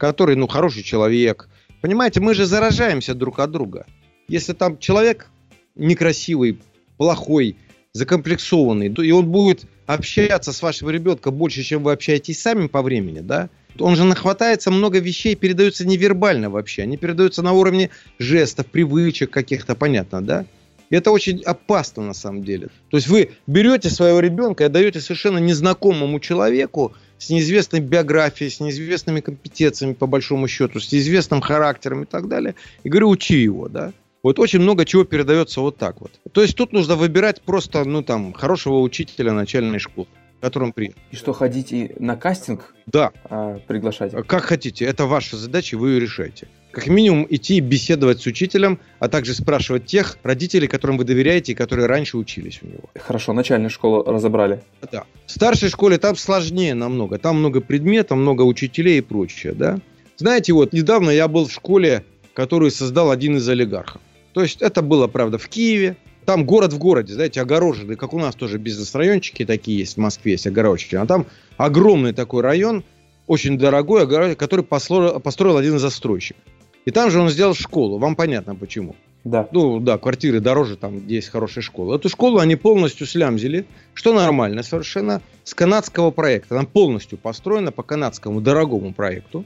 Который, ну, хороший человек. Понимаете, мы же заражаемся друг от друга. Если там человек некрасивый, плохой, закомплексованный, и он будет общаться с вашим ребенком больше, чем вы общаетесь сами по времени, да, он же нахватается, много вещей передаются невербально вообще. Они передаются на уровне жестов, привычек каких-то, понятно, да? И это очень опасно на самом деле. То есть вы берете своего ребенка и отдаете совершенно незнакомому человеку с неизвестной биографией, с неизвестными компетенциями по большому счету, с неизвестным характером и так далее, и говорю, учи его, да? Вот очень много чего передается вот так вот. То есть тут нужно выбирать просто, ну там, хорошего учителя начальной школы которым приехал. И что, ходить и на кастинг да. а, приглашать? Как хотите, это ваша задача, вы ее решаете. Как минимум идти беседовать с учителем, а также спрашивать тех родителей, которым вы доверяете и которые раньше учились у него. Хорошо, начальную школу разобрали. Да. В старшей школе там сложнее намного. Там много предметов, много учителей и прочее, да. Знаете, вот недавно я был в школе, которую создал один из олигархов. То есть это было, правда, в Киеве. Там город в городе, знаете, огороженный, как у нас тоже бизнес-райончики такие есть в Москве, есть огородчики. А там огромный такой район, очень дорогой, который построил, построил один застройщик. И там же он сделал школу. Вам понятно почему. Да. Ну, да, квартиры дороже, там, где есть хорошая школа. Эту школу они полностью слямзили, что нормально совершенно, с канадского проекта. Там полностью построена по канадскому дорогому проекту.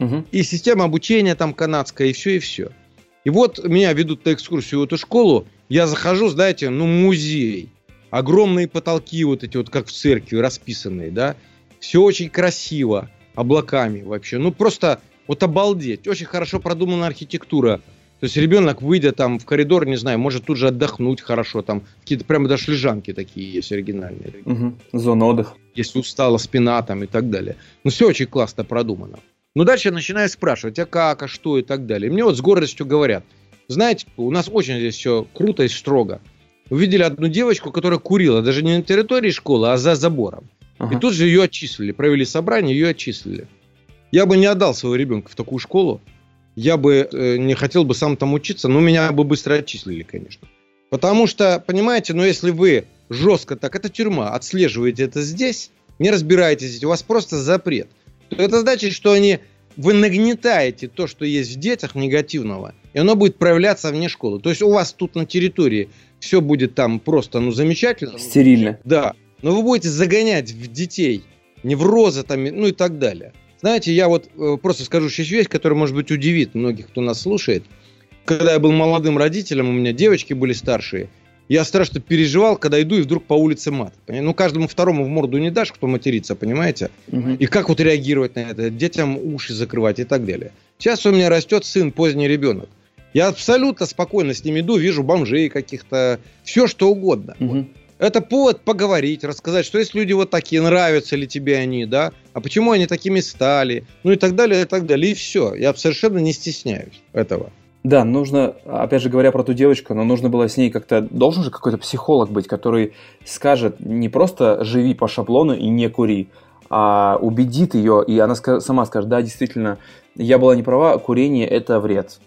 Угу. И система обучения там канадская, и все, и все. И вот меня ведут на экскурсию в эту школу, я захожу, знаете, ну, музей. Огромные потолки вот эти вот, как в церкви, расписанные, да. Все очень красиво, облаками вообще. Ну, просто вот обалдеть. Очень хорошо продумана архитектура. То есть ребенок, выйдя там в коридор, не знаю, может тут же отдохнуть хорошо. Там какие-то прямо даже лежанки такие есть оригинальные. Угу. Зона отдыха. Если устала спина там и так далее. Ну, все очень классно продумано. Но дальше я начинаю спрашивать, а как, а что и так далее. И мне вот с гордостью говорят – знаете, у нас очень здесь все круто и строго. Увидели одну девочку, которая курила, даже не на территории школы, а за забором. Ага. И тут же ее отчислили. Провели собрание, ее отчислили. Я бы не отдал своего ребенка в такую школу. Я бы э, не хотел бы сам там учиться, но меня бы быстро отчислили, конечно. Потому что, понимаете, ну если вы жестко так, это тюрьма, отслеживаете это здесь, не разбираетесь, у вас просто запрет, то это значит, что они вы нагнетаете то, что есть в детях негативного, и оно будет проявляться вне школы. То есть у вас тут на территории все будет там просто, ну, замечательно. Стерильно. Да. Но вы будете загонять в детей неврозы там, ну и так далее. Знаете, я вот э, просто скажу сейчас вещь, которая, может быть, удивит многих, кто нас слушает. Когда я был молодым родителем, у меня девочки были старшие – я страшно переживал, когда иду и вдруг по улице мат. Ну, каждому второму в морду не дашь, кто матерится, понимаете? Угу. И как вот реагировать на это? Детям уши закрывать и так далее. Сейчас у меня растет сын, поздний ребенок. Я абсолютно спокойно с ним иду, вижу бомжей каких-то, все что угодно. Угу. Вот. Это повод поговорить, рассказать, что есть люди вот такие, нравятся ли тебе они, да, а почему они такими стали, ну и так далее, и так далее, и все. Я совершенно не стесняюсь этого. Да, нужно, опять же говоря про ту девочку, но нужно было с ней как-то, должен же какой-то психолог быть, который скажет не просто живи по шаблону и не кури, а убедит ее, и она сама скажет, да, действительно, я была не права, курение это вред.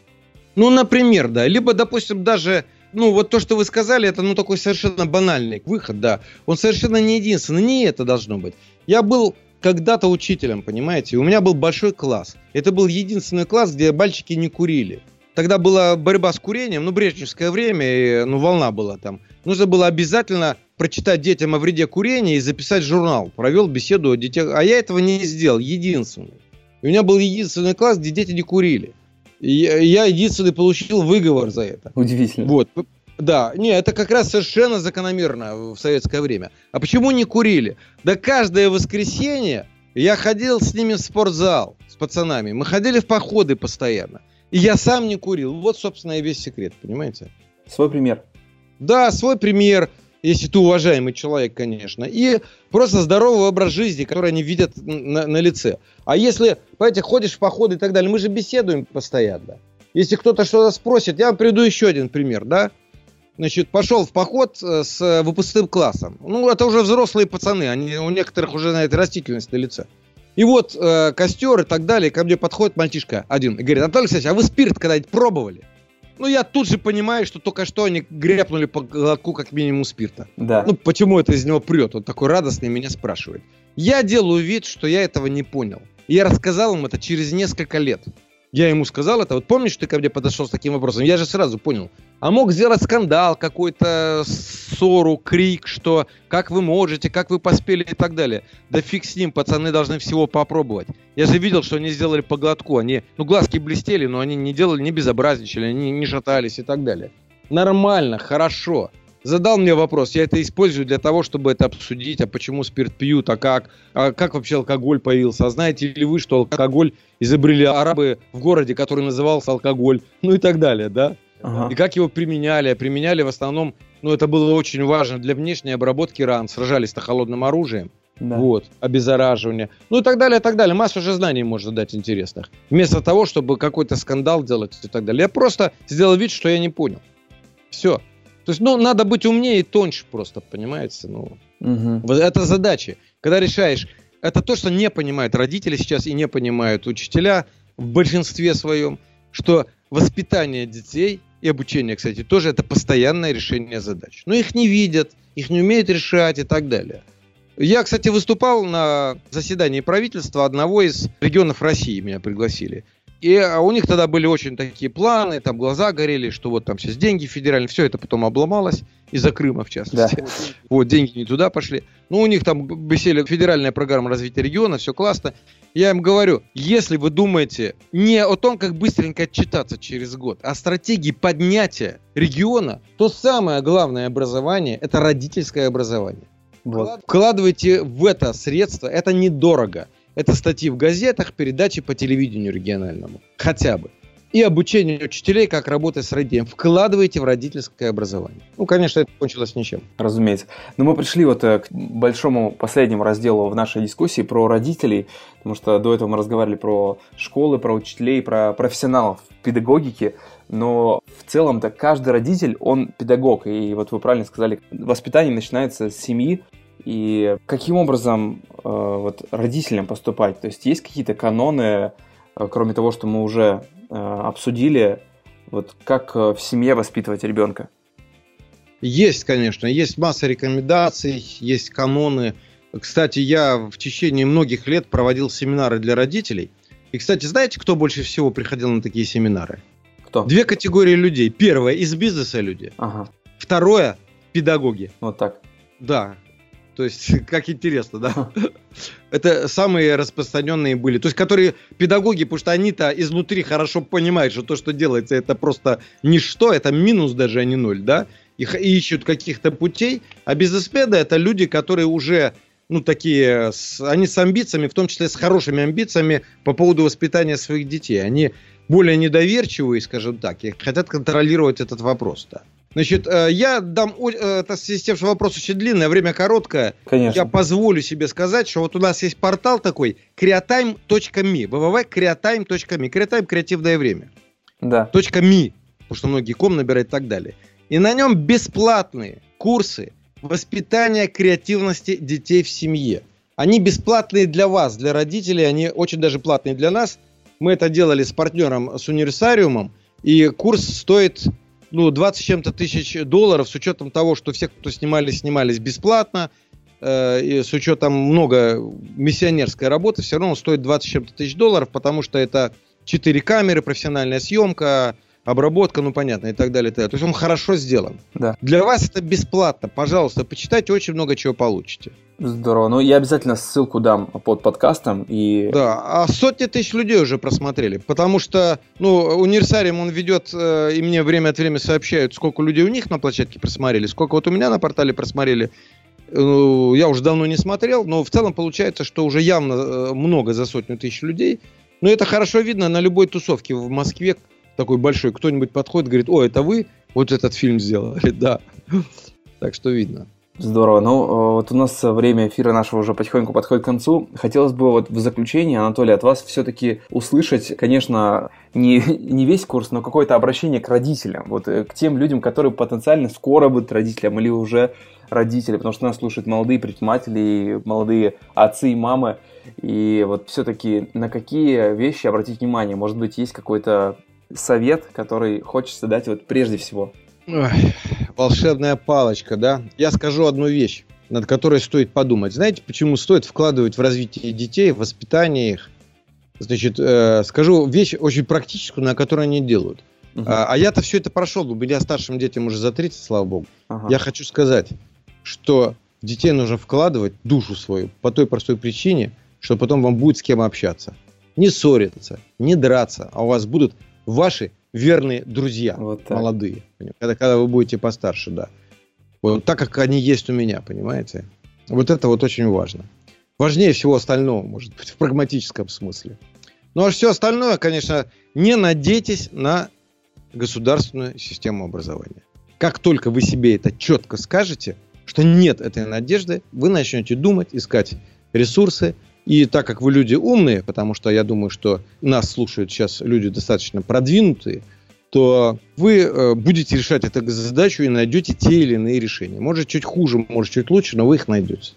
Ну, например, да. Либо, допустим, даже, ну, вот то, что вы сказали, это, ну, такой совершенно банальный выход, да. Он совершенно не единственный, не это должно быть. Я был когда-то учителем, понимаете, у меня был большой класс. Это был единственный класс, где мальчики не курили. Тогда была борьба с курением, ну, брежневское время, и, ну, волна была там. Нужно было обязательно прочитать детям о вреде курения и записать журнал. Провел беседу о детях. А я этого не сделал, единственный. у меня был единственный класс, где дети не курили. Я единственный получил выговор за это. Удивительно. Вот. Да, не, это как раз совершенно закономерно в советское время. А почему не курили? Да каждое воскресенье я ходил с ними в спортзал, с пацанами. Мы ходили в походы постоянно. И я сам не курил. Вот, собственно, и весь секрет, понимаете? Свой пример. Да, свой пример, если ты уважаемый человек, конечно. И просто здоровый образ жизни, который они видят на, на лице. А если, понимаете, ходишь в походы и так далее, мы же беседуем постоянно. Если кто-то что-то спросит, я вам приведу еще один пример, да? Значит, пошел в поход э, с выпускным классом. Ну, это уже взрослые пацаны, они, у некоторых уже на этой растительность на лице. И вот э, костер и так далее, ко мне подходит мальчишка один и говорит, Анатолий Алексеевич, а вы спирт когда-нибудь пробовали? Ну, я тут же понимаю, что только что они гряпнули по глотку как минимум спирта. Да. Ну, почему это из него прет? Он такой радостный меня спрашивает. Я делаю вид, что я этого не понял. И я рассказал им это через несколько лет. Я ему сказал это. Вот помнишь, ты ко мне подошел с таким вопросом? Я же сразу понял. А мог сделать скандал, какой-то ссору, крик, что как вы можете, как вы поспели и так далее. Да фиг с ним, пацаны должны всего попробовать. Я же видел, что они сделали по глотку. Они, ну, глазки блестели, но они не делали, не безобразничали, они не шатались и так далее. Нормально, хорошо задал мне вопрос, я это использую для того, чтобы это обсудить, а почему спирт пьют, а как, а как вообще алкоголь появился, а знаете ли вы, что алкоголь изобрели арабы в городе, который назывался алкоголь, ну и так далее, да? Ага. И как его применяли, применяли в основном, ну это было очень важно для внешней обработки ран, сражались-то холодным оружием. Да. Вот, обеззараживание. Ну и так далее, и так далее. Массу же знаний можно дать интересных. Вместо того, чтобы какой-то скандал делать и так далее. Я просто сделал вид, что я не понял. Все. То есть, ну, надо быть умнее и тоньше просто, понимаете? Ну, угу. это задача. Когда решаешь, это то, что не понимают родители сейчас и не понимают учителя в большинстве своем, что воспитание детей и обучение, кстати, тоже это постоянное решение задач. Но их не видят, их не умеют решать и так далее. Я, кстати, выступал на заседании правительства одного из регионов России, меня пригласили. И а у них тогда были очень такие планы, там глаза горели, что вот там сейчас деньги федеральные, все это потом обломалось из-за Крыма, в частности. Да. Вот, деньги не туда пошли. Ну, у них там висели федеральная программа развития региона, все классно. Я им говорю, если вы думаете не о том, как быстренько отчитаться через год, а о стратегии поднятия региона, то самое главное образование – это родительское образование. Вот. Вкладывайте в это средства, это недорого. Это статьи в газетах, передачи по телевидению региональному. Хотя бы. И обучение учителей, как работать с родителями. Вкладывайте в родительское образование. Ну, конечно, это кончилось ничем. Разумеется. Но мы пришли вот э, к большому последнему разделу в нашей дискуссии про родителей, потому что до этого мы разговаривали про школы, про учителей, про профессионалов педагогики. Но в целом-то каждый родитель, он педагог. И вот вы правильно сказали, воспитание начинается с семьи, и каким образом э, вот родителям поступать? То есть есть какие-то каноны, э, кроме того, что мы уже э, обсудили, вот как э, в семье воспитывать ребенка? Есть, конечно, есть масса рекомендаций, есть каноны. Кстати, я в течение многих лет проводил семинары для родителей. И, кстати, знаете, кто больше всего приходил на такие семинары? Кто? Две категории людей. Первое из бизнеса люди. Ага. Второе педагоги. Вот так. Да, то есть, как интересно, да? Это самые распространенные были. То есть, которые педагоги, потому что они-то изнутри хорошо понимают, что то, что делается, это просто ничто, это минус даже, а не ноль, да? Их ищут каких-то путей. А бизнесмены это люди, которые уже ну, такие, с, они с амбициями, в том числе с хорошими амбициями по поводу воспитания своих детей. Они более недоверчивые, скажем так, и хотят контролировать этот вопрос. Да. Значит, э, я дам, э, это с вопрос очень длинный, а время короткое. Конечно. Я позволю себе сказать, что вот у нас есть портал такой, creatime.me, www.creatime.me, creatime – креативное время. Да. .me, потому что многие ком набирают и так далее. И на нем бесплатные курсы воспитания креативности детей в семье. Они бесплатные для вас, для родителей, они очень даже платные для нас. Мы это делали с партнером, с универсариумом, и курс стоит ну, 20 чем-то тысяч долларов с учетом того, что все, кто снимались, снимались бесплатно, э, и с учетом много миссионерской работы, все равно он стоит 20 чем-то тысяч долларов, потому что это 4 камеры, профессиональная съемка, обработка, ну понятно, и так далее, и так далее. То есть он хорошо сделан. Да. Для вас это бесплатно. Пожалуйста, почитайте, очень много чего получите. Здорово. Ну, я обязательно ссылку дам под подкастом. И... Да, а сотни тысяч людей уже просмотрели. Потому что, ну, универсариум он ведет, э, и мне время от времени сообщают, сколько людей у них на площадке просмотрели, сколько вот у меня на портале просмотрели. Э, я уже давно не смотрел, но в целом получается, что уже явно э, много за сотню тысяч людей. Но это хорошо видно на любой тусовке в Москве, такой большой, кто-нибудь подходит, говорит, о, это вы вот этот фильм сделали, да. Так что видно. Здорово. Ну, э, вот у нас время эфира нашего уже потихоньку подходит к концу. Хотелось бы вот в заключение, Анатолий, от вас все-таки услышать, конечно, не, не весь курс, но какое-то обращение к родителям, вот к тем людям, которые потенциально скоро будут родителям или уже родители, потому что нас слушают молодые предприниматели, молодые отцы и мамы. И вот все-таки на какие вещи обратить внимание? Может быть, есть какой-то совет, который хочется дать вот прежде всего? Ой, волшебная палочка, да? Я скажу одну вещь, над которой стоит подумать. Знаете, почему стоит вкладывать в развитие детей, в воспитание их? Значит, э, скажу вещь очень практическую, на которую они делают. Uh-huh. А, а я-то все это прошел, у меня старшим детям уже за 30, слава богу. Uh-huh. Я хочу сказать, что в детей нужно вкладывать душу свою по той простой причине, что потом вам будет с кем общаться. Не ссориться, не драться, а у вас будут ваши верные друзья, вот молодые. Когда, когда вы будете постарше, да. Вот так, как они есть у меня, понимаете? Вот это вот очень важно. Важнее всего остального, может быть, в прагматическом смысле. Ну а все остальное, конечно, не надейтесь на государственную систему образования. Как только вы себе это четко скажете, что нет этой надежды, вы начнете думать, искать ресурсы. И так как вы люди умные, потому что я думаю, что нас слушают сейчас люди достаточно продвинутые, то вы э, будете решать эту задачу и найдете те или иные решения. Может, чуть хуже, может, чуть лучше, но вы их найдете.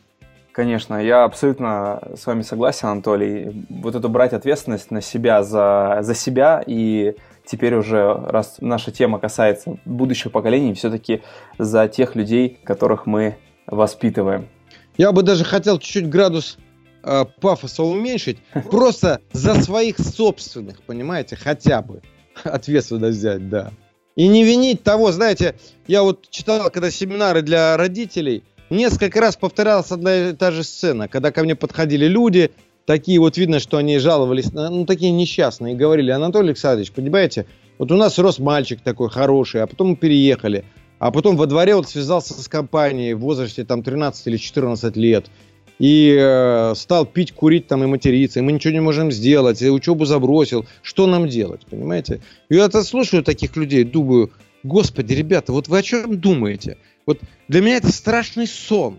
Конечно, я абсолютно с вами согласен, Анатолий. Вот эту брать ответственность на себя за, за себя и теперь уже, раз наша тема касается будущих поколений, все-таки за тех людей, которых мы воспитываем. Я бы даже хотел чуть-чуть градус э, пафоса уменьшить, просто за своих собственных, понимаете, хотя бы ответственность взять, да. И не винить того, знаете, я вот читал, когда семинары для родителей, несколько раз повторялась одна и та же сцена, когда ко мне подходили люди, такие вот видно, что они жаловались, ну, такие несчастные, и говорили, Анатолий Александрович, понимаете, вот у нас рос мальчик такой хороший, а потом мы переехали, а потом во дворе вот связался с компанией в возрасте там 13 или 14 лет, и э, стал пить, курить там и материться, и мы ничего не можем сделать, и учебу забросил, что нам делать, понимаете? И я это слушаю таких людей, думаю, господи, ребята, вот вы о чем думаете? Вот для меня это страшный сон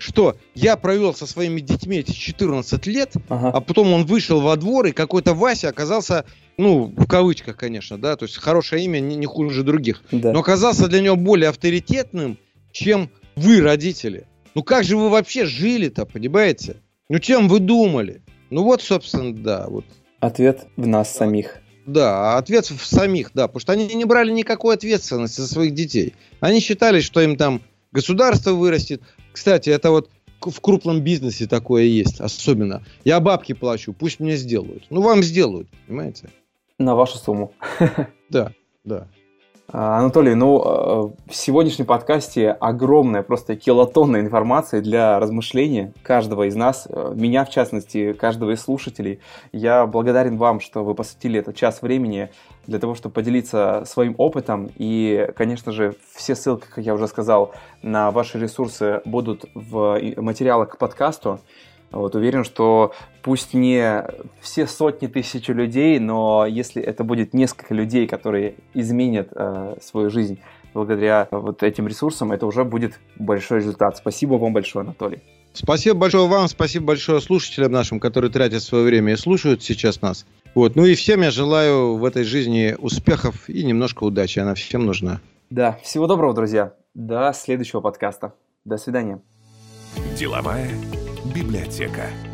что я провел со своими детьми эти 14 лет, ага. а потом он вышел во двор, и какой-то Вася оказался, ну, в кавычках, конечно, да, то есть хорошее имя не, не хуже других, да. но оказался для него более авторитетным, чем вы, родители. Ну как же вы вообще жили-то, понимаете? Ну чем вы думали? Ну вот, собственно, да. Вот. Ответ в нас самих. Да, ответ в самих, да, потому что они не брали никакой ответственности за своих детей. Они считали, что им там государство вырастет, кстати, это вот в крупном бизнесе такое есть, особенно. Я бабки плачу, пусть мне сделают. Ну, вам сделают, понимаете? На вашу сумму. Да, да. А, Анатолий, ну, э, в сегодняшнем подкасте огромная, просто килотонна информации для размышления каждого из нас, э, меня в частности, каждого из слушателей. Я благодарен вам, что вы посвятили этот час времени для того, чтобы поделиться своим опытом. И, конечно же, все ссылки, как я уже сказал, на ваши ресурсы будут в материалах к подкасту. Вот, уверен, что пусть не все сотни тысяч людей, но если это будет несколько людей, которые изменят э, свою жизнь благодаря вот этим ресурсам, это уже будет большой результат. Спасибо вам большое, Анатолий. Спасибо большое вам, спасибо большое слушателям нашим, которые тратят свое время и слушают сейчас нас. Вот. Ну и всем я желаю в этой жизни успехов и немножко удачи. Она всем нужна. Да, всего доброго, друзья. До следующего подкаста. До свидания. Деловая библиотека.